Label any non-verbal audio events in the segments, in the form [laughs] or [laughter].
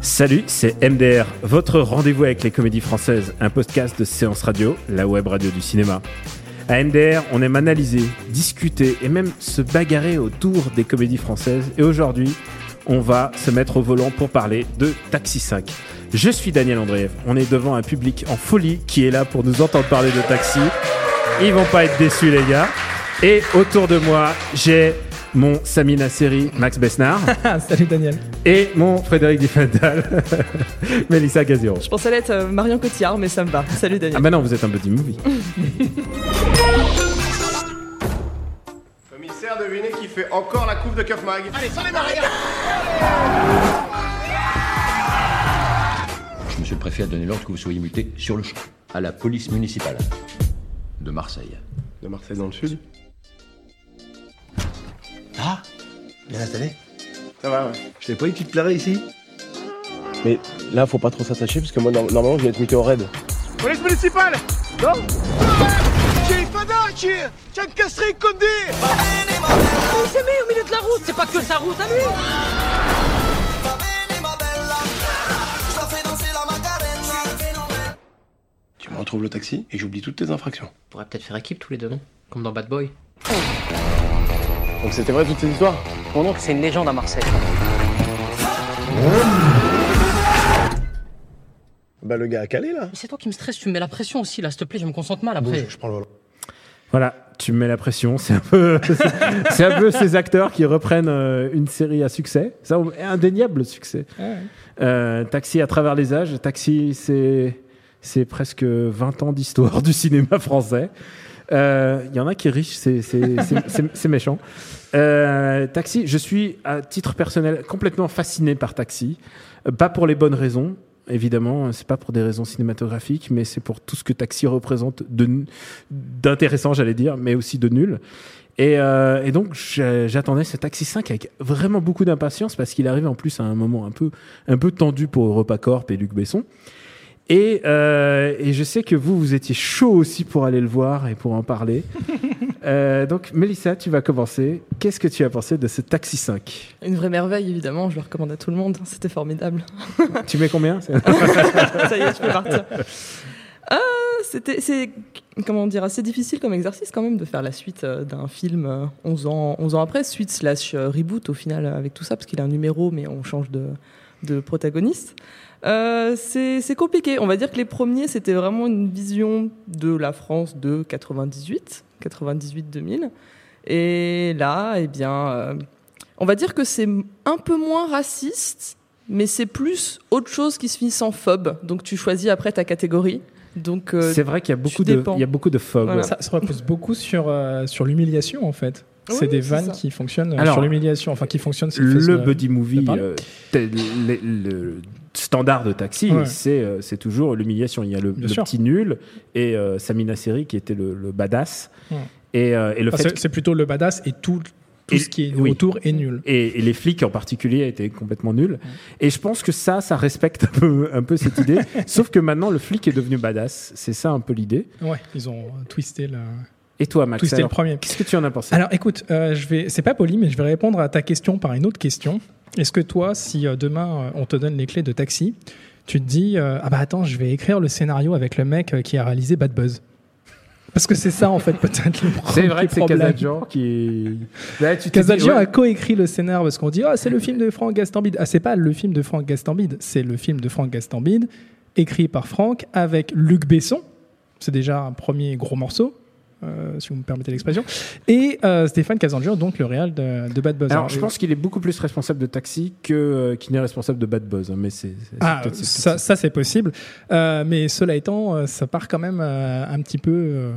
Salut, c'est MDR, votre rendez-vous avec les comédies françaises, un podcast de séance radio, la web radio du cinéma. À MDR, on aime analyser, discuter et même se bagarrer autour des comédies françaises. Et aujourd'hui, on va se mettre au volant pour parler de Taxi 5. Je suis Daniel Andreev. On est devant un public en folie qui est là pour nous entendre parler de Taxi. Ils vont pas être déçus, les gars. Et autour de moi, j'ai mon Samina Seri, Max Besnard, [laughs] Salut Daniel. et mon Frédéric Diffendal, [laughs] Mélissa Gaziro. Je pensais être euh, Marion Cotillard, mais ça me va. Salut Daniel. Ah bah non, vous êtes un petit movie. [laughs] Commissaire, devinez qui fait encore la coupe de Keuf Mag Allez, sans les Monsieur le préfet a donné l'ordre que vous soyez muté sur le champ, à la police municipale de Marseille. De Marseille dans le sud Ah. Bien installé. Ça va, ouais. Je t'avais pas dit que tu te plairais ici? Mais là, faut pas trop s'attacher parce que moi, no- normalement, je vais être muté au raid. Police municipale! Non! Tu me retrouves le taxi et j'oublie toutes tes infractions. On pourrait peut-être faire équipe tous les deux, non? Comme dans Bad Boy. Donc c'était vrai toutes ces histoires Mon oncle, c'est une légende à Marseille. Bah le gars a calé là Mais c'est toi qui me stresse, tu me mets la pression aussi, là, s'il te plaît, je me concentre mal après. Je prends le volant. Voilà, tu me mets la pression. C'est un peu, [laughs] c'est un peu ces acteurs qui reprennent euh, une série à succès. Un indéniable succès. Euh, Taxi à travers les âges. Taxi, c'est c'est presque 20 ans d'histoire du cinéma français. Euh, Il y en a qui riche, c'est méchant. Euh, Taxi, je suis à titre personnel complètement fasciné par Taxi. Euh, Pas pour les bonnes raisons, évidemment. C'est pas pour des raisons cinématographiques, mais c'est pour tout ce que Taxi représente d'intéressant, j'allais dire, mais aussi de nul. Et, euh, et donc j'attendais ce Taxi 5 avec vraiment beaucoup d'impatience parce qu'il arrive en plus à un moment un peu un peu tendu pour EuropaCorp et Luc Besson. Et, euh, et je sais que vous, vous étiez chaud aussi pour aller le voir et pour en parler. [laughs] Euh, donc, Mélissa, tu vas commencer. Qu'est-ce que tu as pensé de ce Taxi 5 Une vraie merveille, évidemment. Je le recommande à tout le monde. C'était formidable. [laughs] Tu mets combien? [laughs] Ça y est, je peux partir. Ah, c'était, c'est, comment dire, assez difficile comme exercice quand même de faire la suite euh, d'un film euh, 11 ans, 11 ans après, suite slash euh, reboot au final euh, avec tout ça, parce qu'il a un numéro, mais on change de, de protagoniste. Euh, c'est, compliqué. On va dire que les premiers, c'était vraiment une vision de la France de 98, 98-2000. Et là, eh bien, euh, on va dire que c'est un peu moins raciste, mais c'est plus autre chose qui se finit sans phobe. Donc tu choisis après ta catégorie. Donc euh, C'est vrai qu'il y a beaucoup de, il y a beaucoup de. Voilà. Ça, ça repose beaucoup sur, euh, sur l'humiliation en fait. Oui, c'est des vannes ça. qui fonctionnent euh, Alors, sur l'humiliation, enfin qui fonctionnent. façon Le de- buddy movie, euh, tel- le, le standard de taxi, Ouais. c'est euh, c'est toujours l'humiliation. Il y a le, petit nul et euh, Samina Seri qui était le, le badass. Ouais. Et, euh, et le Enfin, fait c'est- plutôt le badass et tout, tout Et- ce qui est oui. autour est nul. et, et les flics en particulier étaient complètement nuls. Et je pense que ça, ça respecte un peu, un peu cette idée. [laughs] Sauf que maintenant, le flic est devenu badass. C'est ça un peu l'idée. Ouais, ils ont twisté le, Et toi, Max, twisté alors, le premier. qu'est-ce que tu en as pensé? Alors écoute, euh, je vais, c'est pas poli, mais je vais répondre à ta question par une autre question. Est-ce que toi, si euh, demain euh, on te donne les clés de taxi, tu te dis euh, ah bah attends, je vais écrire le scénario avec le mec euh, qui a réalisé Bad Buzz? Parce que c'est ça en fait [laughs] peut-être le C'est premier vrai que c'est problème. Casadjan qui. Là, tu Casadjan ouais, a coécrit le scénar parce qu'on dit ah c'est le film de Franck Gastambide. Ah c'est pas le film de Franck Gastambide, c'est le film de Franck Gastambide écrit par Franck avec Luc Besson. C'est déjà un premier gros morceau. Euh, si vous me permettez l'expression, et euh, Stéphane Casangian, donc le réal de, de Bad Buzz. Alors, Alors, je pense qu'il est beaucoup plus responsable de Taxi que euh, qu'il n'est responsable de Bad Buzz. hein, Mais c'est. Ah, ça, ça, c'est possible. Euh, mais cela étant, ça part quand même un petit peu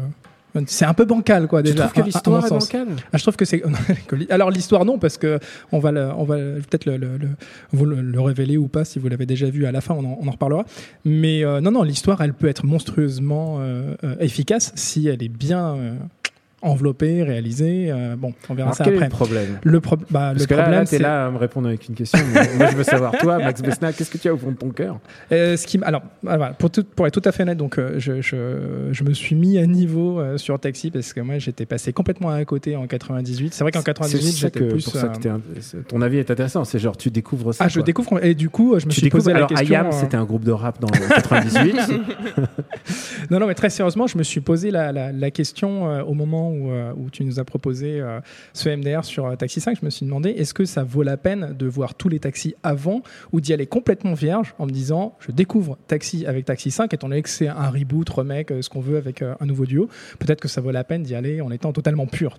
C'est un peu bancal, quoi, Tu déjà. trouves que l'histoire est bancale? Ah, je trouve que c'est. [laughs] Alors, l'histoire, non, parce que on va, le- on va peut-être le, le- le- vous le, le révéler ou pas si vous l'avez déjà vu à la fin, on en, on en reparlera. Mais euh, non, non, l'histoire, elle peut être monstrueusement euh, euh, efficace si elle est bien enveloppée, réalisée. euh, bon, on verra Alors, ça quel est après. le problème? Le, pro- bah, Parce le que là, problème, là c'est. là à me répondre avec une question. mais moi, je veux savoir, toi, Max Besnard, qu'est-ce que tu as au fond de ton cœur? Euh, ce qui, alors, ah, pour, tout- pour être tout à fait honnête, donc, euh, je, je, je me suis mis à niveau sur Taxi parce que moi j'étais passé complètement à côté en 98. C'est vrai qu'en C'est 98 ça j'étais plus. pour ça que un- ton avis est intéressant. C'est genre, tu découvres ça. ah, je quoi. découvre et du coup je me Tu suis posé la Alors, question. Ayam, euh, c'était un groupe de rap dans 98. [laughs] Non, non, mais très sérieusement, je me suis posé la, la, la question au moment où, euh, où tu nous as proposé euh, ce MDR sur euh, Taxi 5. Je me suis demandé est-ce que ça vaut la peine de voir tous les taxis avant ou d'y aller complètement vierge en me disant je découvre Taxi avec Taxi 5 étant donné que c'est un reboot, remake, ce qu'on veut avec un nouveau duo. Peut-être que ça vaut la peine d'y aller en étant totalement pur,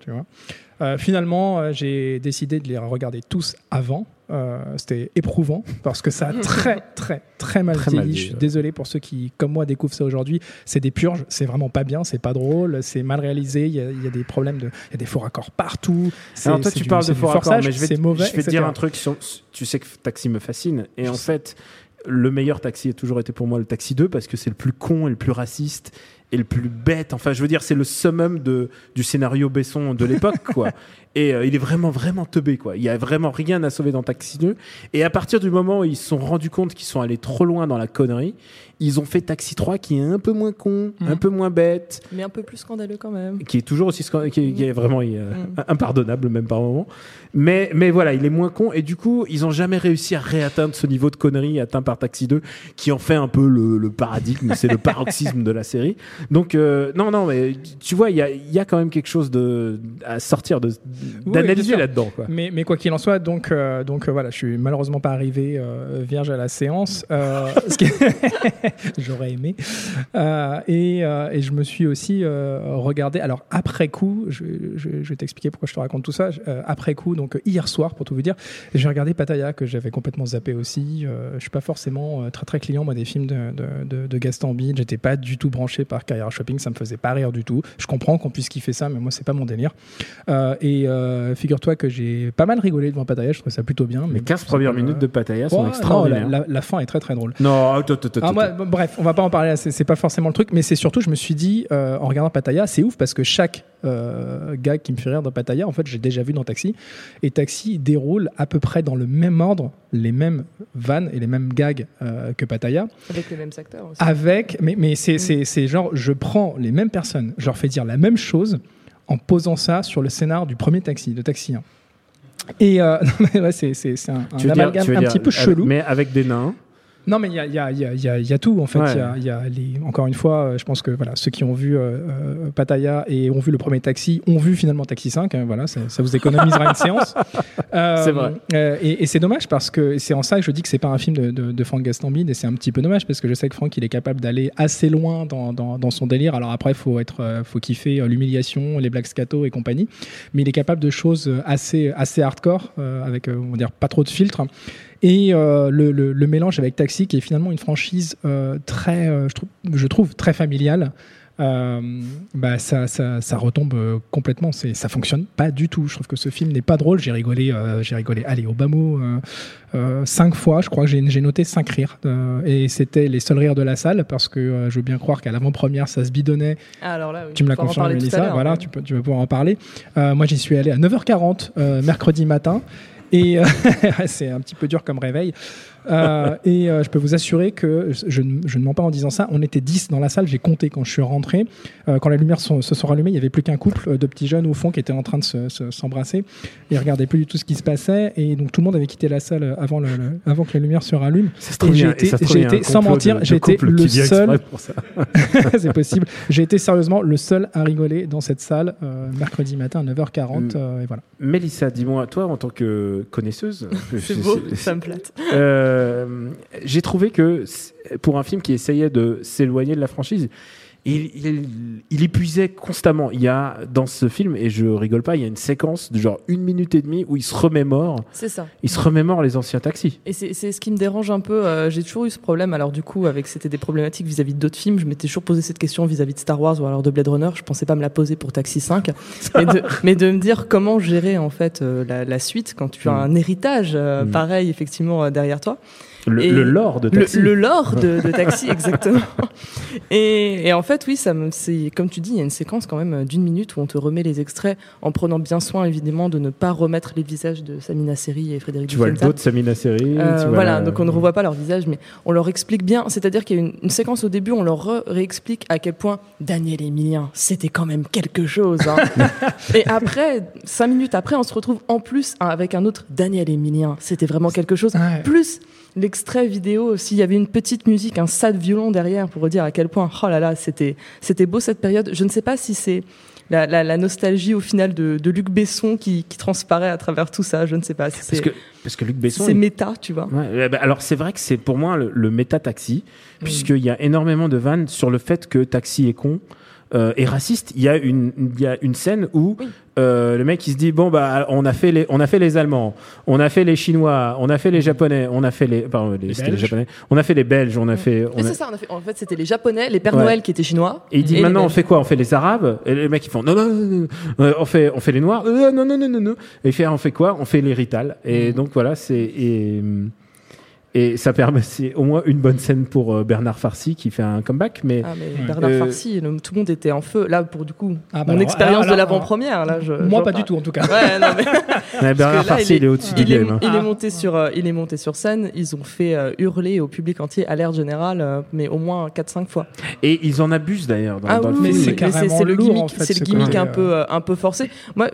finalement, j'ai décidé de les regarder tous avant. Euh, C'était éprouvant parce que ça a [laughs] très, très, très mal Très mal Je suis ouais. désolé pour ceux qui, comme moi, découvrent ça aujourd'hui. C'est des purges, c'est vraiment pas bien, c'est pas drôle, c'est mal réalisé. Il y, a, il y a des problèmes de, il y a des faux raccords partout. C'est- Alors toi, tu du- parles de faux raccords, mais je vais, te- mauvais. je vais te dire un truc. Sur, tu sais que Taxi me fascine. Et en fait, le meilleur Taxi a toujours été pour moi le Taxi 2 parce que c'est le plus con et le plus raciste et le plus bête. Enfin, je veux dire, c'est le summum de, du scénario Besson de l'époque, quoi. [laughs] Et euh, il est vraiment, vraiment teubé, quoi. Il y a vraiment rien à sauver dans Taxi 2. Et à partir du moment où ils se sont rendus compte qu'ils sont allés trop loin dans la connerie, ils ont fait Taxi 3 qui est un peu moins con, Mhm. un peu moins bête, Mais un peu plus scandaleux quand même. qui est toujours aussi scan- qui est, qui est vraiment euh, Mm. impardonnable même par moment mais mais voilà il est moins con et du coup ils ont jamais réussi à réatteindre ce niveau de connerie atteint par Taxi 2 qui en fait un peu le, le paradigme c'est le paroxysme de la série donc euh, non non mais tu vois il y a, il y a quand même quelque chose de à sortir de bien d'analyser sûr. là dedans quoi Mais, mais quoi qu'il en soit, donc, euh, donc euh, voilà, je suis malheureusement pas arrivé euh, vierge à la séance. Euh, [laughs] [laughs] J'aurais aimé. Et, et je me suis aussi regardé. Alors après coup, je, je- je vais t'expliquer pourquoi je te raconte tout ça. Après coup, donc hier soir, pour tout vous dire, j'ai regardé Pattaya que j'avais complètement zappé aussi. Je suis pas forcément très très client moi des films de, de, de, de Gaston Bide. J'étais pas du tout branché par Carrière Shopping. Ça me faisait pas rire du tout. Je comprends qu'on puisse kiffer ça, mais moi c'est pas mon délire. Euh, et euh, figure-toi que j'ai pas mal rigolé devant Pattaya, je trouve ça plutôt bien. les 15 premières minutes de Pattaya sont non, extraordinaires la, la- la fin est très très drôle. non attends, Ah, moi, bref, on va pas en parler, là, c'est pas forcément le truc, mais c'est surtout, je me suis dit, euh, en regardant Pattaya, c'est ouf parce que chaque euh, gag qui me fait rire dans Pattaya, en fait, j'ai déjà vu dans Taxi. Et Taxi déroule à peu près dans le même ordre, les mêmes vannes et les mêmes gags euh, que Pattaya. Avec les mêmes acteurs aussi. Avec, mais, mais c'est c'est- c'est genre, je prends les mêmes personnes, je leur fais dire la même chose en posant ça sur le scénar du premier Taxi, de Taxi 1. Et euh, [laughs] ouais, c'est un, un dire- amalgame un petit peu euh, chelou. mais avec des nains Non, mais il y a, y, a, y, a, y a- il y a tout, en fait. Ouais. Il y a- il y a les... Encore une fois, euh, je pense que voilà, ceux qui ont vu euh, euh, Pattaya et ont vu le premier Taxi ont vu finalement Taxi 5. hein, voilà, ça, ça vous économisera une séance. Euh, [laughs] C'est vrai. euh, et et c'est dommage parce que c'est en ça que je dis que c'est pas un film de, de, de Franck Gastambide et c'est un petit peu dommage parce que je sais que Franck il est capable d'aller assez loin dans, dans, dans son délire. Alors après, faut être, euh, faut kiffer euh, l'humiliation, les blagues scato et compagnie, mais il est capable de choses euh, assez, assez hardcore euh, avec, euh, on va dire, pas trop de filtres. Et euh, le, le- le mélange avec Taxi, qui est finalement une franchise euh, très, euh, je, trouve, je trouve, très familiale, bah, ça, ça, ça retombe complètement. C'est, ça fonctionne pas du tout. Je trouve que ce film n'est pas drôle. J'ai rigolé, j'ai rigolé. Allez, au bas mot, euh, cinq fois. Je crois que j'ai, noté cinq rires. Et c'était les seuls rires de la salle parce que je veux bien croire qu'à l'avant-première, ça se bidonnait Ah, alors là, oui. tu me l'as confirmé, Voilà, ouais. tu, peux, tu vas pouvoir en parler. Moi, j'y suis allé à 9h40 euh, mercredi matin. Et euh, [laughs] c'est un petit peu dur comme réveil. Euh, et euh, je peux vous assurer que je, je ne, je ne mens pas en disant ça. On était 10 dans la salle. J'ai compté quand je suis rentré. Euh, quand les lumières sont- se sont rallumées, il n'y avait plus qu'un couple de petits jeunes au fond qui étaient en train de se- se- s'embrasser. Ils regardaient plus du tout ce qui se passait. Et donc tout le monde avait quitté la salle avant, le, le- avant que les lumières se rallument. Se y j'ai a- été- se été, sans mentir, j'ai été couple le seul. [laughs] c'est possible. J'ai été sérieusement le seul à rigoler dans cette salle euh, mercredi matin à 9h40. Mm. euh, et voilà. Mélissa, dis-moi, toi, en tant que connaisseuse, [laughs] C'est je- beau, c'est- ça me flatte. Euh, j'ai trouvé que pour un film qui essayait de s'éloigner de la franchise, il, il, il épuisait constamment. Il y a dans ce film, et je rigole pas, il y a une séquence de genre une minute et demie où il se remémore. C'est ça. Il se remémore les anciens taxis. Et c'est ce qui me dérange un peu. euh, J'ai toujours eu ce problème. Alors du coup, avec c'était des problématiques vis-à-vis d'autres films. Je m'étais toujours posé cette question vis-à-vis de Star Wars ou alors de Blade Runner. Je pensais pas me la poser pour Taxi 5, [laughs] mais de, mais de me dire comment gérer en fait euh, la, la suite quand tu as Mm. un héritage euh, Mm. pareil effectivement derrière toi. Le, Et le lore de Le, taxi. le lore de, de Taxi, [laughs] exactement. Et, et en fait, oui, ça me, c'est comme tu dis, il y a une séquence quand même d'une minute où on te remet les extraits en prenant bien soin évidemment de ne pas remettre les visages de Samina Seri et Frédéric tu vois le dos de Samina Seri. Euh, voilà, la- donc on ne revoit pas leur visage, mais on leur explique bien. C'est-à-dire qu'il y a une, une séquence au début, on leur réexplique à quel point Daniel Emilien, c'était quand même quelque chose. hein. [laughs] et après, cinq minutes après, on se retrouve en plus hein, avec un autre Daniel Emilien. C'était vraiment quelque chose. Ouais. Plus l'extrait vidéo, s'il y avait une petite musique, un sad violon derrière pour dire à quel point, oh là là, c'était, c'était beau cette période. Je ne sais pas si c'est la, la- la nostalgie au final de, de Luc Besson qui, qui transparaît à travers tout ça. Je ne sais pas si Parce que, parce que Luc Besson. c'est il- méta, tu vois. Ouais, ben, alors c'est vrai que c'est pour moi le, le méta-taxi, Mm. puisqu'il y a énormément de vannes sur le fait que Taxi est con. Euh, et raciste, il y a une il y a une scène où Oui. euh, le mec il se dit bon bah on a fait les on a fait les Allemands, on a fait les Chinois, on a fait les Japonais, on a fait les pardon les, c'était les Belges. Japonais, on a fait les Belges, on a fait on Mais a- c'est ça, on a fait, en fait, c'était les Japonais, les Pères Ouais. Noël qui étaient chinois. et il dit les maintenant on fait quoi? On fait les Arabes? Et les mecs ils font non non non, non, non, euh, on fait on fait les Noirs? Euh, non non non non non. Et il fait on fait quoi? On fait les Rital et donc voilà c'est et et ça permet c'est au moins une bonne scène pour euh, Bernard Farcy qui fait un comeback mais Ah, mais Ouais. Bernard Euh, Farcy, le- tout le monde était en feu. Là, pour du coup, Ah, bah mon alors, expérience alors, de l'avant-première. Là, je, Moi, pas du tout, en tout cas. Ouais, non, mais [laughs] [laughs] mais Bernard là, Farcy il est au-dessus du il, est, game hein. il est Ah. monté sur, euh, il est monté sur scène. Ils ont fait euh, hurler au public entier, à l'air général, euh, mais au moins 4-5 fois. et ils en abusent d'ailleurs dans, Ah dans le oui, Mais film c'est c'est le lourd, gimmick, en fait, c'est le gimmick un peu, un peu forcé. Moi,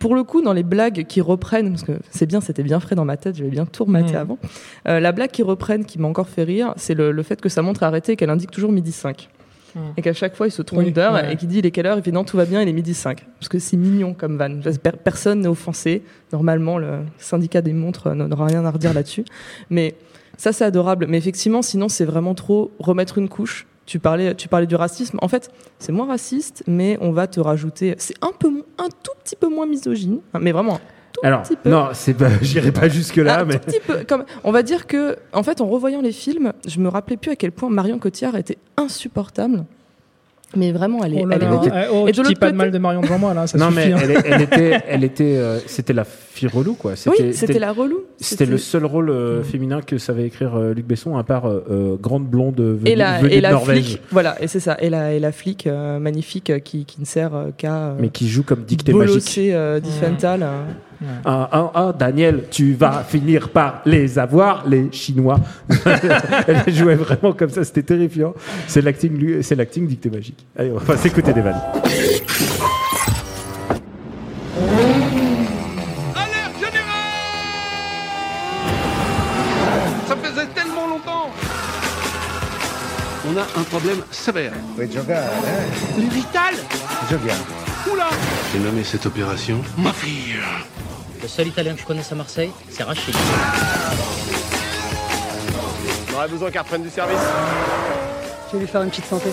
pour le coup, dans les blagues qui reprennent, parce que c'est bien, c'était bien frais dans ma tête, j'avais bien tout rematé Mm. avant. euh, la blague qui reprennent, qui m'a encore fait rire, c'est le, le fait que sa montre est arrêtée et qu'elle indique toujours midi 5. Mm. Et qu'à chaque fois, il se trompe Oui, d'heure ouais. et qu'il dit il est quelle heure? Il fait non, tout va bien, il est midi 5. Parce que c'est mignon comme van. Per- Personne n'est offensé. Normalement, le syndicat des montres euh, n'aura rien à redire là-dessus. Mais ça, c'est adorable. Mais effectivement, sinon, c'est vraiment trop remettre une couche. Tu parlais, tu parlais du racisme. En fait, c'est moins raciste, mais on va te rajouter. C'est un peu, un tout petit peu moins misogyne, mais vraiment tout alors petit peu. non c'est pas [laughs] j'irai pas jusque là mais tout petit peu. Comme, on va dire que, en fait, en revoyant les films, je me rappelais plus à quel point Marion Cotillard était insupportable. Mais vraiment, elle est, Oh là elle là. Eh, oh, Et de tu dis l'autre pas de mal de Marion devant moi, là, ça [laughs] non suffit. mais hein. elle, était elle était euh, c'était la fille relou quoi Oui, c'était la relou. C'était le seul rôle euh, féminin que savait écrire euh, Luc Besson, à part grande blonde venue, et la, venue et de la Norvège, flic, voilà, et c'est ça, et la, et la flic euh, magnifique qui, qui ne sert euh, qu'à euh, mais qui joue comme dictée magique. bolosser euh, Diffenthal, Ah, ah, ah, Daniel, tu vas finir par les avoir, les Chinois. [laughs] Elle jouait vraiment comme ça, c'était terrifiant. C'est l'acting, c'est l'acting dictée magique. Allez, on va s'écouter des vannes. Alerte générale Ça faisait tellement longtemps On a un problème sévère. Puoi giocare, eh? Les Rital Giochiamo. Oula J'ai nommé cette opération Ma fille Le seul italien que je connaisse à Marseille, c'est Rachid. On aurait besoin qu'elle reprenne du service. Je vais lui faire une petite santé.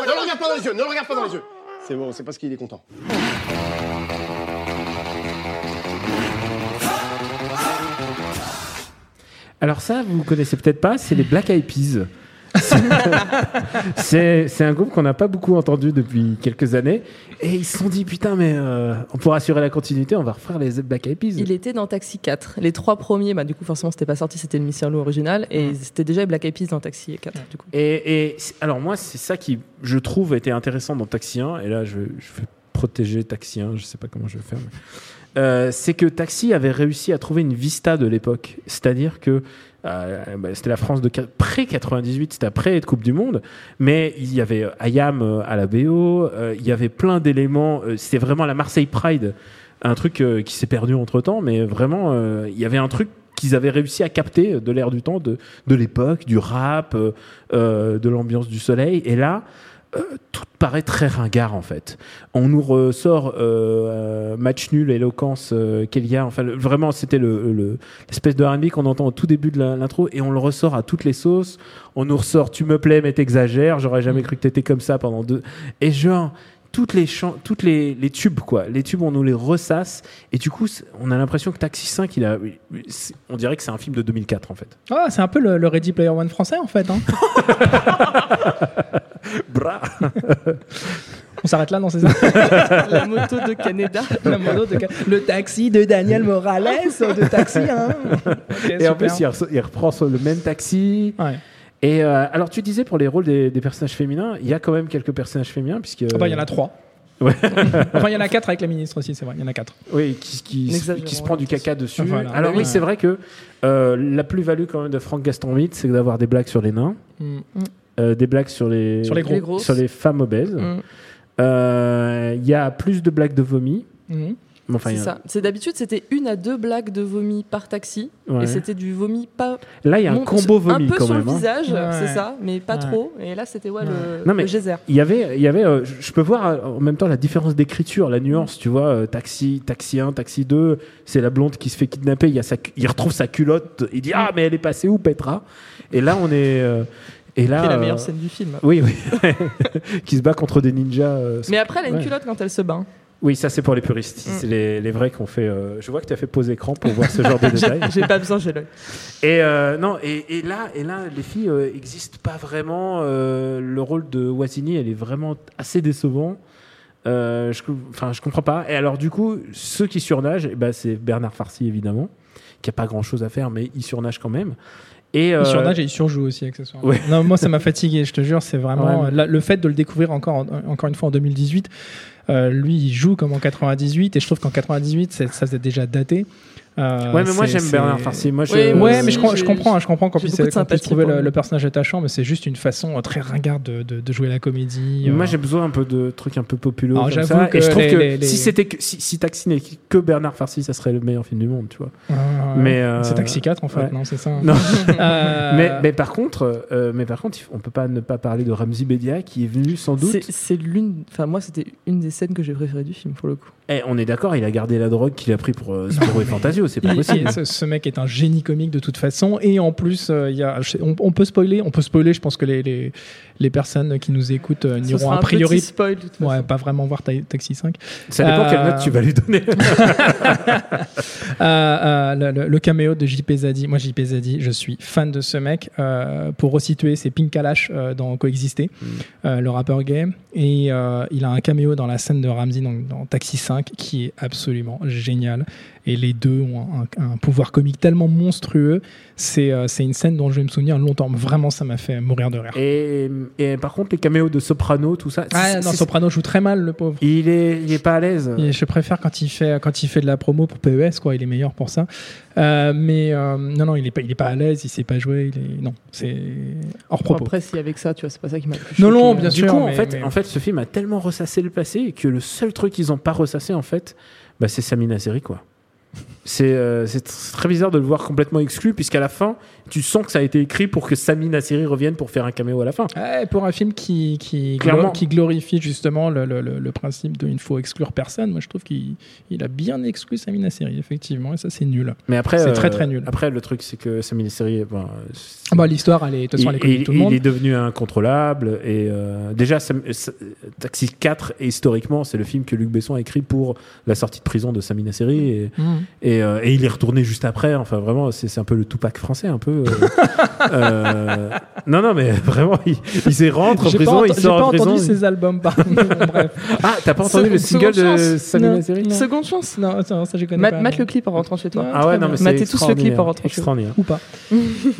Ne le regarde pas dans les yeux, ne le regarde pas dans les yeux. C'est bon, c'est parce qu'il est content. Alors ça, vous connaissez peut-être pas, c'est les Black Eyed Peas. [laughs] c'est un groupe qu'on n'a pas beaucoup entendu depuis quelques années et ils se sont dit putain mais euh, pour assurer la continuité on va refaire les Black Eyed Peas. Il était dans Taxi 4. Les trois premiers, bah, du coup, forcément, c'était pas sorti, c'était le Miss Irlo original, et c'était déjà les Black Eyed Peas dans Taxi 4, du coup. Et, alors moi, c'est ça qui, je trouve, était intéressant dans Taxi 1, et là, je, je vais protéger Taxi 1, je sais pas comment je vais faire. mais- Euh, c'est que Taxi avait réussi à trouver une vista de l'époque. C'est-à-dire que euh, bah, c'était la France de qua- pré-98, c'était après Coupe du Monde, mais il y avait euh, Ayam euh, à la BO, il y avait plein d'éléments, c'était vraiment la Marseille Pride, un truc qui s'est perdu entre-temps, mais vraiment, il y avait un truc qu'ils avaient réussi à capter de l'air du temps, de, de l'époque, du rap, de l'ambiance du soleil. Et là, euh, tout paraît très ringard en fait. On nous ressort euh, euh, match nul, éloquence euh, qu'il y a. Enfin, le- vraiment, c'était le, le- l'espèce de R&B qu'on entend au tout début de l'intro et on le ressort à toutes les sauces. On nous ressort tu me plais mais t'exagères. J'aurais jamais cru que t'étais comme ça pendant deux. Et genre toutes les toutes les, les tubes quoi. Les tubes on nous les ressasse et du coup on a l'impression que Taxi 5 il a, c'est- on dirait que c'est un film de 2004 en fait. Ah, c'est un peu le, le Ready Player One français en fait. hein. [laughs] Bra. [laughs] On s'arrête là, non, c'est ça? [laughs] La moto de Canada. La moto de Le taxi de Daniel Morales de taxi. Hein. [laughs] Et en super. plus, il, re- il reprend sur le même taxi. Ouais. Et euh, alors, tu disais pour les rôles des, des personnages féminins, il y a quand même quelques personnages féminins, puisque. Ah bah, il y en a trois. Ouais. Enfin, il y en a quatre avec la ministre aussi, c'est vrai. Il y en a quatre. Oui, qui, qui, N'exagérons qui se prend du caca dessus. Voilà. Alors Oui. c'est vrai que euh, la plus-value quand même de Franck Gastambide, c'est d'avoir des blagues sur les nains, Mm. Euh, des blagues sur les, Sur les gros. Les sur les femmes obèses. Mm. Euh, Il y a plus de blagues de vomi. Mhm. Enfin, il C'est a- ça. C'est d'habitude, c'était une à deux blagues de vomi par taxi. Ouais. Et c'était du vomi pas. Là, il y a un mon- combo vomi Un peu quand sur même. le hein. visage, Ouais. c'est ça, mais pas Ouais. trop. Et là, c'était ouais, le, Non, mais- le geyser. Il y avait, il y avait euh, je- peux voir en même temps la différence d'écriture, la nuance, tu vois, euh, taxi, taxi 1, taxi 2, c'est la blonde qui se fait kidnapper, il, y a sa, il retrouve sa culotte, il dit Ah, mais elle est passée où, Petra? Et là, on est. euh, et là, Qui est la euh, meilleure scène du film. Oui, oui. [laughs] qui se bat contre des ninjas. euh, Mais après, elle a une ouais. culotte quand elle se bat. Oui, ça, c'est pour les puristes. Mm. C'est les, les vrais qu'on fait. euh, Je vois que tu as fait pause écran pour voir ce genre de [laughs] détails. J'ai pas besoin, j'ai l'œil. Et euh, non, et, et là, et là, les filles n'existent pas vraiment. euh, le rôle de Wasini, elle est vraiment assez décevant. Euh, je, enfin, je comprends pas. Et alors, du coup, ceux qui surnagent, eh ben, c'est Bernard Farcy évidemment, qui a pas grand chose à faire, mais il surnage quand même. Et euh, Il surnage et il surjoue aussi, accessoirement. Ouais. Non, moi, ça m'a fatigué, je te jure. C'est vraiment. Ouais, mais- là, le fait de le découvrir encore, en- encore une fois en 2018, euh, lui, il joue comme en 98, et je trouve qu'en 98, c'est- ça faisait déjà daté. Euh, ouais, mais moi j'aime Bernard Farcy. Moi, je, Ouais, mais je, comprends, hein, je comprends qu'on puisse, qu'on puisse trouver le, personnage attachant, mais c'est juste une façon euh, très ringarde de, de- de jouer la comédie. Moi, euh. j'ai besoin un peu de trucs un peu populaires Alors, comme j'avoue ça. que et je trouve les- que les- les- si c'était que- si, si Taxi n'est que Bernard Farcy, ça serait le meilleur film du monde, tu vois. Ouais, Mais, euh, c'est Taxi 4 en fait, ouais. non, c'est ça. Non. [laughs] [laughs] Euh, mais, mais par contre, euh, mais par contre, on peut pas ne pas parler de Ramzi Bedia qui est venu sans doute. C'est- C'est l'une. Enfin, moi, c'était une des scènes que j'ai préférées du film, pour le coup. Eh, on est d'accord, il a gardé la drogue qu'il a pris pour euh, Spirou et [laughs] Fantasio, c'est pas Il- possible. il- ce, ce mec est un génie comique de toute façon et en plus euh, il y a, on, on peut spoiler on peut spoiler je pense que les, les, les personnes qui nous écoutent euh, n'iront a priori petit spoil, de toute ouais, façon. pas vraiment voir Ta- Taxi 5 Ça dépend quelle note tu vas lui donner. Euh, euh, le, le- le caméo de JP Zadi moi JP Zadi je suis fan de ce mec Euh, pour resituer c'est Pink Kalash euh, dans Coexister Mm. euh, le rappeur gay et euh, il a un caméo dans la scène de Ramsey dans, dans Taxi 5 qui est absolument génial et les deux ont un, un pouvoir comique tellement monstrueux c'est euh, c'est une scène dont je vais me souvenir longtemps vraiment ça m'a fait mourir de rire Et, et par contre, les caméos de Soprano, tout ça. ah non Soprano joue très mal le pauvre Il est, il est pas à l'aise. Je préfère quand il fait quand il fait de la promo pour PES quoi, il est meilleur pour ça. Euh, mais euh, non non, il est pas il est pas à l'aise, il sait pas jouer, il est non, c'est hors propos. Après, si avec ça, tu vois, c'est pas ça qui m'a plus Non, non, bien Du sûr, coup, en fait, mais- en fait, ce film a tellement ressassé le passé que le seul truc qu'ils ont pas ressassé, en fait, bah, c'est Samina Seri, quoi. C'est euh, très bizarre de le voir complètement exclu, puisqu'à la fin, tu sens que ça a été écrit pour que Sami Nasseri revienne pour faire un caméo à la fin. Ouais, pour un film qui qui, Clairement. qui glorifie justement le, le, le, le principe de il ne faut exclure personne, moi je trouve qu'il il a bien exclu Samina série effectivement et ça c'est nul. Mais après, C'est euh, très, très nul. Après, le truc, c'est que Sami Nasseri, ben, Ah bah l'histoire elle est de toute façon elle est il, tout le il monde. est devenu incontrôlable et euh, déjà Sam- Taxi 4 historiquement c'est le film que Luc Besson a écrit pour la sortie de prison de Sami Nasseri et, et, euh, et il est retourné juste après enfin vraiment c'est un peu le Tupac français un peu euh, [laughs] euh, non non mais [laughs] vraiment il, il s'est rentre en J'ai pas, prison il j'ai sort pas en prison entendu il- ses albums par [laughs] bref. ah t'as pas entendu le single de seconde chance. Non. Nasseri Non. Seconde chance. Non, attends, ça je connais Mate, pas. mate le clip en rentrant chez toi. Ah ouais non mais c'est Matez tous le clip en rentrant chez extraordinaire ou pas.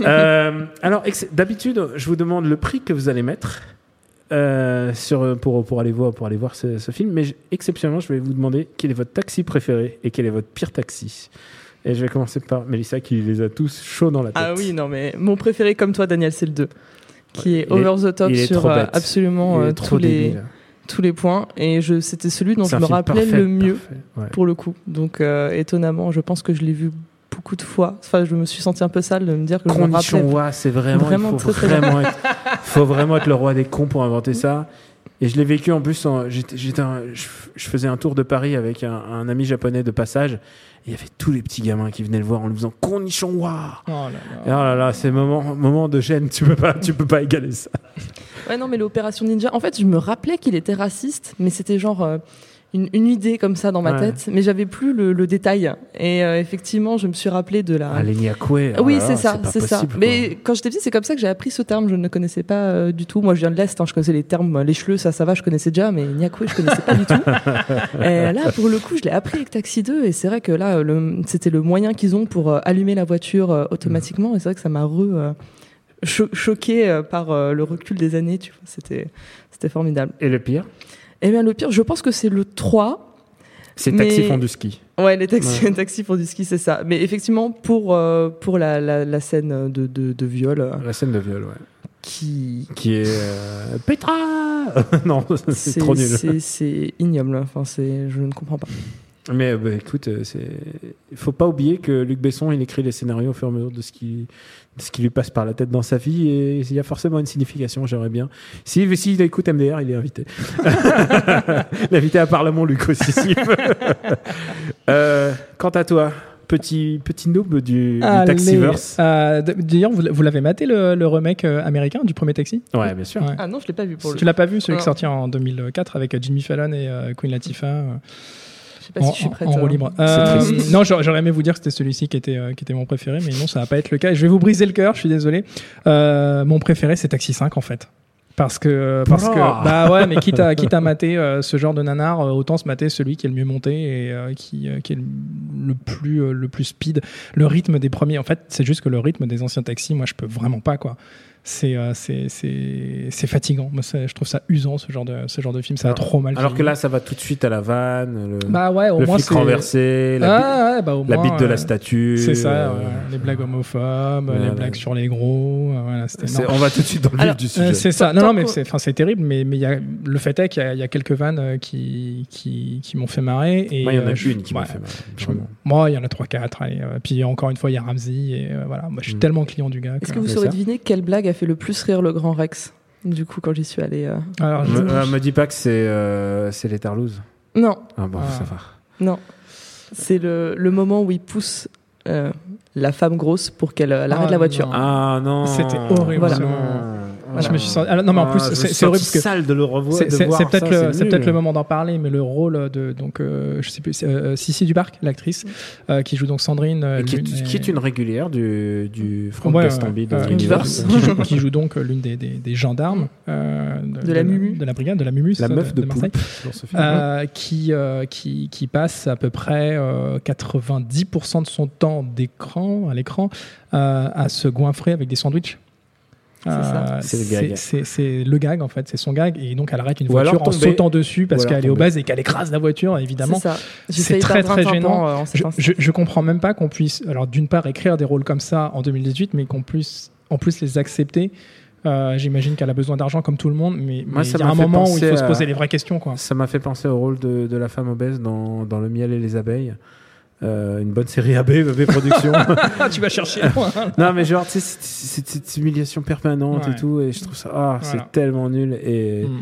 Euh, alors, d'habitude, je vous demande le prix que vous allez mettre euh, sur, pour, pour, aller voir, pour aller voir ce, ce film, mais je- exceptionnellement, je vais vous demander quel est votre taxi préféré et quel est votre pire taxi. Et je vais commencer par Mélissa qui les a tous chauds dans la tête. Ah oui, non, mais mon préféré comme toi, Daniel, c'est le 2. Qui est Il est- over the top est sur euh, absolument est euh, tous, les, débile. tous les points. Et c'était celui dont je me rappelais parfait, le mieux parfait, ouais. pour le coup. Donc, euh, étonnamment, je pense que je l'ai vu beaucoup de fois. Enfin, je me suis senti un peu sale de me dire que je me rappelais. C'est vraiment, Vraiment il faut très, très vraiment, être, faut vraiment être le roi des cons pour inventer ça. Et je l'ai vécu en plus. en- un- je, je faisais un tour de Paris avec un, un ami japonais de passage. Et il y avait tous les petits gamins qui venaient le voir en lui faisant Cornichon wa. Oh là Et oh là là, c'est moment, moment de gêne. Tu peux pas, tu peux pas égaler ça. Ouais, non, mais l'opération Ninja, en fait, je me rappelais qu'il était raciste, mais c'était genre euh, une, une idée comme ça dans ma Ouais. tête, mais j'avais plus le, le détail. Et euh, effectivement, je me suis rappelé de la. Ah, les Nyakwe, oh oui, c'est ça, c'est ça. quoi. Mais quand j'étais petit, c'est comme ça que j'ai appris ce terme. Je ne le connaissais pas euh, du tout. Moi, je viens de l'Est, hein, je connaissais les termes, les cheleux, ça, ça va, je connaissais déjà, mais Nyakwe, je connaissais pas du tout. [laughs] Et là, pour le coup, je l'ai appris avec Taxi 2, et c'est vrai que là, c'était le moyen qu'ils ont pour euh, allumer la voiture euh, automatiquement, et c'est vrai que ça m'a re. euh, cho- choqué euh, par euh, le recul des années, tu vois, c'était c'était formidable. Et le pire? Eh bien, le pire, je pense que c'est le 3. C'est mais- Taxi font du ski. Ouais, les taxis, Ouais. [laughs] taxis pour du ski, c'est ça. Mais effectivement, pour, euh, pour la, la, la scène de, de, de viol, euh, La scène de viol, ouais. qui. Qui est euh, Petra. [laughs] non, c'est trop nul. c'est- ignoble. Enfin, je ne comprends pas. Mais euh, bah, écoute, euh. Il faut pas oublier que Luc Besson, il écrit les scénarios au fur et à mesure de ce qui, de ce qui lui passe par la tête dans sa vie, et il y a forcément une signification. J'aimerais bien. Si s'il écoute MDR, il est invité. [laughs] L'invité à Parlement, Luc aussi. s'il veut. [laughs] Euh, quant à toi, petit petit noob du, du Allez, Taxiverse. euh, d- D'ailleurs, vous, l'avez maté le, le remake euh, américain du premier Taxi? Ouais, bien sûr. Ouais. Ah non, je l'ai pas vu pour le Tu l'as pas vu, celui qui est sorti en 2004 avec Jimmy Fallon et euh, Queen Latifah euh, sais pas en, si je suis prête. en roue hein. libre. Euh, non, j'aurais aimé vous dire que c'était celui-ci qui était, euh, qui était mon préféré, mais non, ça va pas être le cas. Et je vais vous briser le cœur, je suis désolé. Euh, mon préféré, c'est Taxi 5 en fait. Parce que, parce que, Ah. bah ouais, mais quitte à, [laughs] quitte à mater euh, ce genre de nanar, euh, autant se mater celui qui est le mieux monté et euh, qui, euh, qui est le, le plus, euh, le plus speed. Le rythme des premiers, en fait, c'est juste que le rythme des anciens taxis, moi, je peux vraiment pas, quoi. C'est, euh, c'est, c'est, c'est fatigant. Moi, je trouve ça usant, ce genre de, ce genre de film. Ça a trop mal Alors que là, ça va tout de suite à la vanne, le, Bah ouais, au le moins flic renversé, la, Ah ouais, bah au la moins, bite de euh, la statue. C'est ça, euh, ouais. les blagues homophobes, les blagues sur les gros. euh, Voilà, on va tout de suite dans le vif Alors, du sujet. c'est ça. Non, non, mais c'est, enfin, c'est terrible. Mais, mais il y a, le fait est qu'il y a, il y a quelques vannes qui, qui, qui m'ont fait marrer. Et Moi, il y en a euh, je- une qui m'a fait je- vraiment. Moi, il y en a 3-4. Allez. euh, Puis encore une fois, il y a Ramsey. Et voilà. Moi, je suis Mm. tellement client du gars. Est-ce que- vous saurez deviner quelle blague a fait le plus rire le grand Rex Du coup, quand j'y suis allée. euh, Alors, je- Me, euh, me dis pas que c'est euh, c'est les Tarlouses. Non, Ah bon, Ah. ça va. non. C'est le, le moment où il pousse euh, la femme grosse pour qu'elle euh, elle arrête Ah, la voiture. non. Ah non. C'était horrible, Voilà. ce Non. Moment. Je me suis senti- alors, non, mais en plus, Ah, c'est- horrible parce que sale de le revoir. C'est de c'est- voir c'est peut-être ça, le, c'est peut-être le moment d'en parler, mais le rôle de donc euh, je sais plus c'est, euh, Sissi Dubarc, l'actrice euh, qui joue donc Sandrine, euh, Et qui, est, l'une- qui est une régulière du, du Franck Ouais, Gastambide qui, joue, qui joue donc euh, l'une des, des, des gendarmes euh, De la Mumu. de la brigade, de la Mumu, La meuf de, Marseille, film. euh, qui, qui qui passe à peu près euh, 90% de son temps d'écran à l'écran à se goinfrer avec des sandwichs. C'est ça. C'est le gag. C'est c'est le gag en fait, c'est son gag et donc elle arrête une Ou voiture en sautant dessus parce qu'elle est obèse et qu'elle écrase la voiture évidemment. C'est très très gênant. euh, Je, instant. je, je comprends même pas qu'on puisse, alors d'une part écrire des rôles comme ça en 2018, mais qu'on puisse en plus les accepter. Euh, J'imagine qu'elle a besoin d'argent comme tout le monde, mais il y a un moment où il faut se poser les vraies questions. Quoi. Ça m'a fait penser au rôle de, de la femme obèse dans, dans Le miel et les abeilles. Euh, une bonne série AB, AB Productions. [laughs] Ah, tu vas chercher [laughs] non, mais genre, tu sais, cette humiliation permanente Ouais. et tout. Et je trouve ça, ah, Voilà. c'est tellement nul. Et, Mm.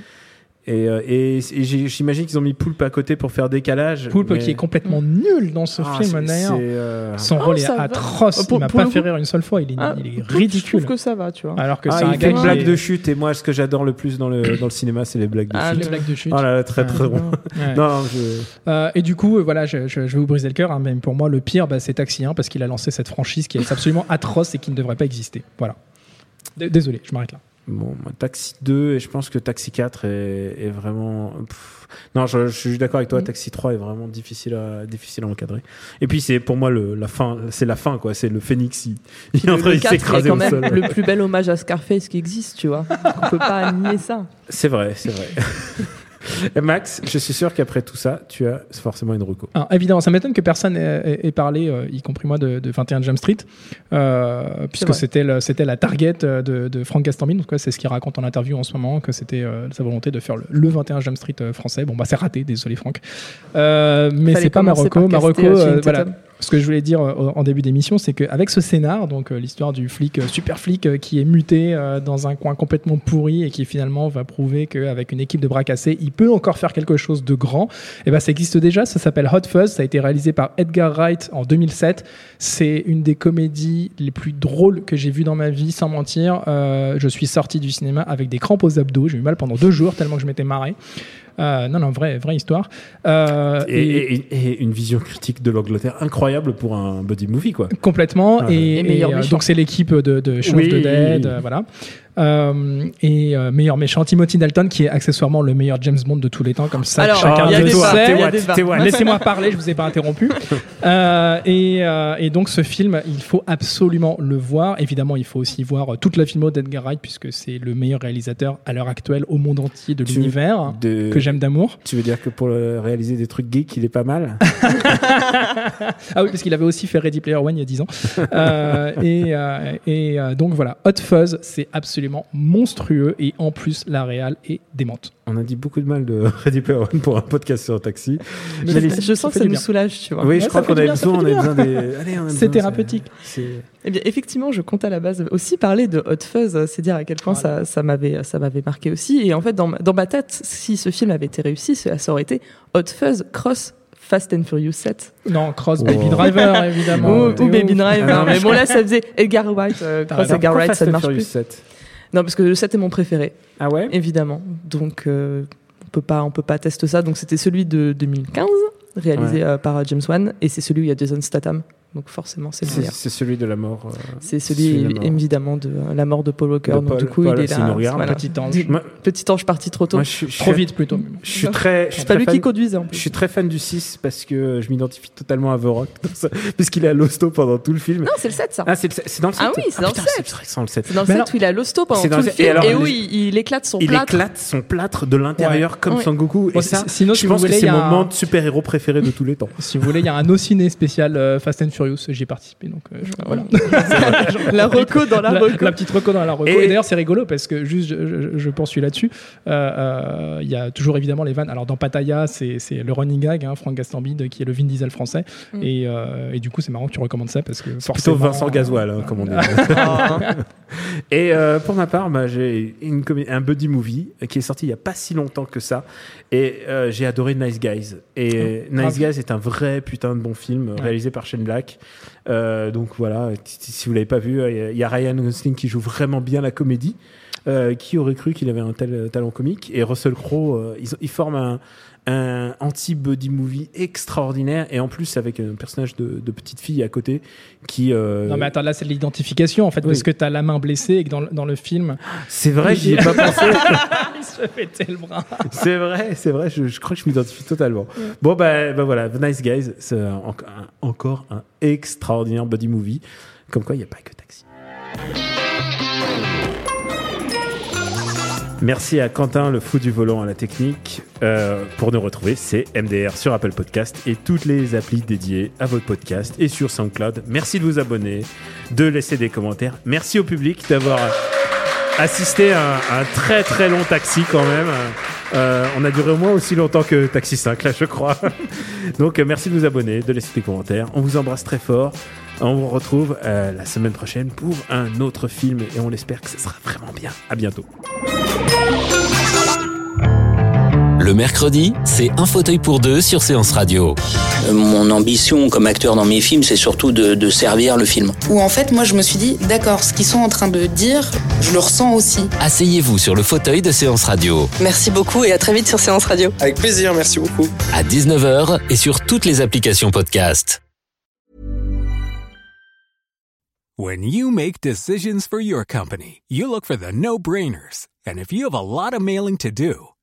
Et, euh, et, et j'ai- j'imagine qu'ils ont mis Poulpe à côté pour faire décalage. Poulpe mais- qui est complètement nul dans ce Ah, film d'ailleurs. euh, Son Ah, rôle est atroce. Pour- il m'a pas fait coup- rire une seule fois. Il est, Ah, il est Je trouve ridicule. que ça va, tu vois. Alors que Ah, c'est un il fait gars une qui blague est- de chute et moi ce que j'adore le plus dans le, dans le cinéma c'est les blagues de Ah, chute. les blagues de chute. Oh là là, très très bon. Ouais. Non, je... Euh, et du coup, voilà, je, je- je vais vous briser le cœur. hein, mais pour moi, le pire, bah, c'est Taxi 1 parce qu'il a lancé cette franchise qui est absolument atroce et qui ne devrait pas exister. Voilà. D- Désolé, je m'arrête là. Bon, Taxi 2 et je pense que Taxi 4 est, est vraiment. pff. Non, je, je suis d'accord avec toi. Mm. Taxi 3 est vraiment difficile à, difficile à encadrer. Et puis c'est pour moi le, la fin. C'est la fin quoi. C'est le phénix. Il, il est en Le train de 4 est s'écraser quand au même sol. le plus bel hommage à Scarface qui existe, tu vois. On peut pas nier ça. C'est vrai, c'est vrai. [laughs] [laughs] Max, je suis sûr qu'après tout ça, tu as forcément une reco. Alors, évidemment, ça m'étonne que personne ait, parlé, euh, y compris moi, de, de 21 Jump Street, euh, puisque c'était la target euh, de, de Frank Gastambide. En tout cas, c'est ce qu'il raconte en interview en ce moment, que c'était euh, sa volonté de faire le, le 21 Jump Street français. Bon, bah, c'est raté, désolé Franck. Euh, mais c'est pas Marocco. Marocco, voilà. Ce que je voulais dire euh, en début d'émission, c'est qu'avec ce scénar, donc euh, l'histoire du flic, euh, super flic, qui est muté dans un coin complètement pourri et qui finalement va prouver qu'avec une équipe de bras cassés, il peut encore faire quelque chose de grand, et ben ça existe déjà, ça s'appelle Hot Fuzz, ça a été réalisé par Edgar Wright en 2007. C'est une des comédies les plus drôles que j'ai vues dans ma vie, sans mentir. Je suis sorti du cinéma avec des crampes aux abdos, j'ai eu mal pendant deux jours tellement que je m'étais marré. Euh, non, non, vraie, vraie histoire. Euh, Et, et- et une vision critique de l'Angleterre incroyable pour un body movie, quoi. Complètement. Ouais. Et, Et meilleur et, euh, donc c'est l'équipe de, de Oui, of the Dead, oui. euh, voilà. Euh, et euh, meilleur méchant Timothy Dalton, qui est accessoirement le meilleur James Bond de tous les temps, comme ça Alors, chacun il y a le sait. Laissez-moi parler, je vous ai pas interrompu. [laughs] Euh, et, euh, et donc ce film, il faut absolument le voir. Évidemment, il faut aussi voir toute la filmo d'Edgar Wright, puisque c'est le meilleur réalisateur à l'heure actuelle au monde entier de l'univers de- que j'aime d'amour. Tu veux dire que pour réaliser des trucs geeks, il est pas mal? [laughs] Ah oui, parce qu'il avait aussi fait Ready Player One il y a 10 ans. Euh, et euh, et euh, donc voilà, Hot Fuzz, c'est absolument monstrueux et en plus la réal est démente. On a dit beaucoup de mal de [laughs] Ready Player One pour un podcast sur un taxi. Je, sens que ça nous bien. soulage, tu vois. Oui, je crois qu'on besoin, on a besoin des. C'est thérapeutique. Eh bien, effectivement, je compte à la base aussi parler de Hot Fuzz, c'est dire à quel point Voilà. ça, ça m'avait, ça m'avait marqué aussi. Et en fait, dans ma, dans ma tête, si ce film avait été réussi, ça aurait été Hot Fuzz cross Fast and Furious 7 Non, Cross. Baby Driver évidemment. ou, ou Baby ouf. Driver. Ah non, mais bon, là, ça faisait Edgar Wright, euh, cross. Edgar Wright, Fast ça ne and marche Furious plus. 7 Non, parce que le 7 est mon préféré, Ah ouais? Évidemment. Donc, euh, on peut pas, on peut pas tester ça. Donc, c'était celui de 2015, réalisé Ouais. euh, par James Wan, et c'est celui où il y a Jason Statham. Donc, forcément, c'est le C'est meilleur. c'est celui de la mort. euh, C'est celui celui, de la mort. évidemment, de euh, la mort de Paul Walker. De donc, du coup, Paul, il est là. nous regarde, voilà. petit ange. Moi- Petit ange parti trop tôt. Moi, je, suis- je Trop vite plutôt. Je suis très. je suis C'est pas lui fan- qui conduisait en Je plus. suis très fan du 6 parce que je m'identifie totalement à The Rock, puisqu'il est à l'hosto pendant tout le film. Non, c'est le 7 ça. Ah, c'est dans le 7 Ah oui, c'est dans le putain, 7. C'est vrai que c'est dans le 7. C'est dans le Mais 7 alors- où il a l'hosto pendant tout dans le film et où il, il éclate son Il plâtre. éclate son plâtre de l'intérieur comme. Son Goku. Et ça, je pense que c'est il mon moment de super-héros préféré de tous les temps. Si vous voulez, il y a un ciné spécial euh, Fast and Furious. J'y ai participé, donc euh, je- voilà. [laughs] La reco dans la la, reco. la petite reco dans la reco. Et- Et, d'ailleurs, c'est rigolo parce que juste, je, je, je poursuis là-dessus. Euh, euh, Il y a toujours évidemment les vannes. Alors dans Pattaya, c'est c'est le running gag, hein, Franck Gastambide qui est le Vin Diesel français. Mm. Et, euh, et du coup, c'est marrant que tu recommandes ça parce que Plutôt. Vincent Gasoil, hein, comme on dit. Ah. [laughs] Et euh, pour ma part, bah, j'ai un buddy movie qui est sorti il y a pas si longtemps que ça, et euh, j'ai adoré Nice Guys. Et Oh, Nice grave. Guys est un vrai putain de bon film Ouais. réalisé par Shane Black. Euh, donc voilà, si vous l'avez pas vu, euh, il y a Ryan Gosling qui joue vraiment bien la comédie. Euh, qui aurait cru qu'il avait un tel euh, talent comique Et Russell Crowe, euh, ils, ils forment un, un anti-buddy movie extraordinaire et en plus avec un personnage de, de petite fille à côté qui euh, Non mais attends, là c'est de l'identification en fait, Oui. parce que t'as la main blessée et que dans, le- dans le film, c'est vrai j'y ai pas pensé [laughs] il se fait le bras. C'est vrai, c'est vrai, je, je crois que je m'identifie totalement. Bon, bah, bah voilà, The Nice Guys, c'est encore un extraordinaire body movie. Comme quoi, il n'y a pas que Taxi. Merci à Quentin, le fou du volant à la technique. Euh, pour nous retrouver, c'est MDR sur Apple Podcast et toutes les applis dédiées à votre podcast et sur SoundCloud. Merci de vous abonner, de laisser des commentaires. Merci au public d'avoir assisté à un, un très très long taxi quand même. Euh, on a duré au moins aussi longtemps que Taxi 5 là je crois. [laughs] Donc euh, merci de vous abonner, de laisser des commentaires. On vous embrasse très fort. On vous retrouve euh, la semaine prochaine pour un autre film et on espère que ce sera vraiment bien. À bientôt. Le mercredi, c'est un fauteuil pour deux sur Séance Radio. Mon ambition comme acteur dans mes films, c'est surtout de, de servir le film. Où en fait, moi, je me suis dit, d'accord, ce qu'ils sont en train de dire, je le ressens aussi. Asseyez-vous sur le fauteuil de Séance Radio. Merci beaucoup et à très vite sur Séance Radio. Avec plaisir, merci beaucoup. À 19h et sur toutes les applications podcast. When you make decisions for your company, you look for the no-brainers. And if you have a lot of mailing to do,